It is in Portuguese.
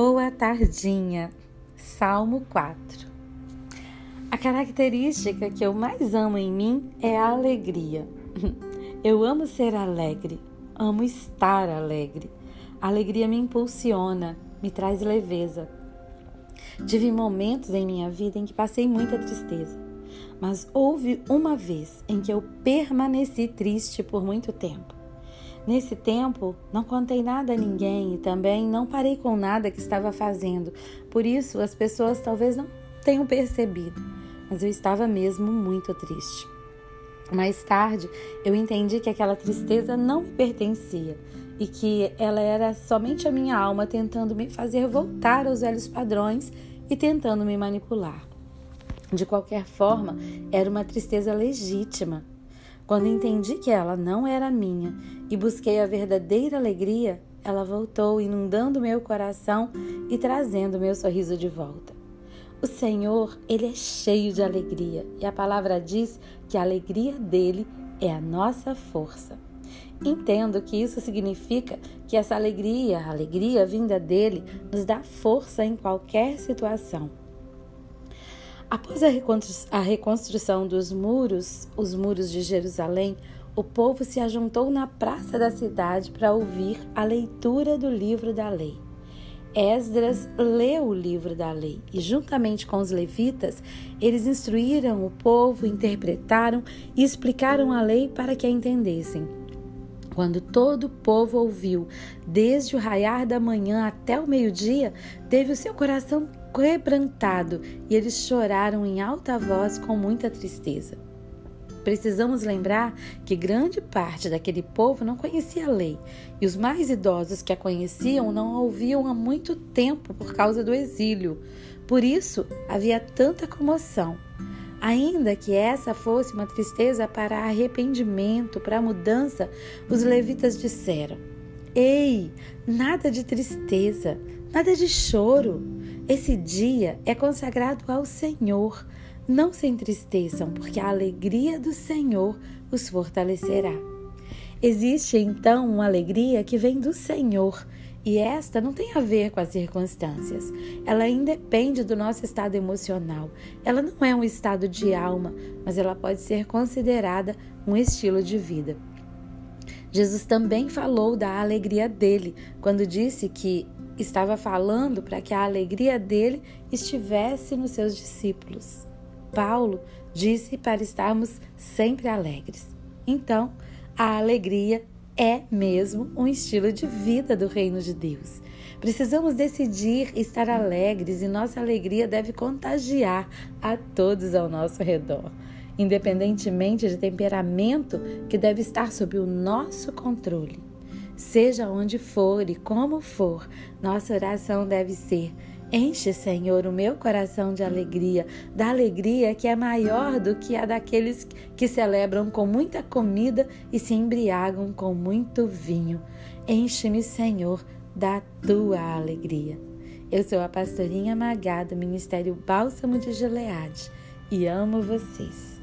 Boa tardinha. Salmo 4. A característica que eu mais amo em mim é a alegria. Eu amo ser alegre, amo estar alegre. A alegria me impulsiona, me traz leveza. Tive momentos em minha vida em que passei muita tristeza, mas houve uma vez em que eu permaneci triste por muito tempo. Nesse tempo, não contei nada a ninguém e também não parei com nada que estava fazendo. Por isso, as pessoas talvez não tenham percebido, mas eu estava mesmo muito triste. Mais tarde, eu entendi que aquela tristeza não me pertencia e que ela era somente a minha alma tentando me fazer voltar aos velhos padrões e tentando me manipular. De qualquer forma, era uma tristeza legítima quando entendi que ela não era minha e busquei a verdadeira alegria, ela voltou inundando meu coração e trazendo meu sorriso de volta. O Senhor, ele é cheio de alegria e a palavra diz que a alegria dele é a nossa força. Entendo que isso significa que essa alegria, a alegria vinda dele, nos dá força em qualquer situação. Após a reconstrução dos muros, os muros de Jerusalém, o povo se ajuntou na praça da cidade para ouvir a leitura do livro da lei. Esdras leu o livro da lei e, juntamente com os levitas, eles instruíram o povo, interpretaram e explicaram a lei para que a entendessem. Quando todo o povo ouviu, desde o raiar da manhã até o meio-dia, teve o seu coração quebrantado e eles choraram em alta voz com muita tristeza. Precisamos lembrar que grande parte daquele povo não conhecia a lei e os mais idosos que a conheciam não a ouviam há muito tempo por causa do exílio. Por isso havia tanta comoção. Ainda que essa fosse uma tristeza para arrependimento, para mudança, os levitas disseram: Ei, nada de tristeza, nada de choro. Esse dia é consagrado ao Senhor. Não se entristeçam, porque a alegria do Senhor os fortalecerá. Existe então uma alegria que vem do Senhor. E esta não tem a ver com as circunstâncias. Ela independe do nosso estado emocional. Ela não é um estado de alma, mas ela pode ser considerada um estilo de vida. Jesus também falou da alegria dele quando disse que estava falando para que a alegria dele estivesse nos seus discípulos. Paulo disse para estarmos sempre alegres. Então, a alegria é mesmo um estilo de vida do reino de Deus. Precisamos decidir estar alegres e nossa alegria deve contagiar a todos ao nosso redor, independentemente de temperamento que deve estar sob o nosso controle. Seja onde for e como for, nossa oração deve ser: Enche, Senhor, o meu coração de alegria, da alegria que é maior do que a daqueles que celebram com muita comida e se embriagam com muito vinho. Enche-me, Senhor, da tua alegria. Eu sou a pastorinha Magá do Ministério Bálsamo de Gileade e amo vocês.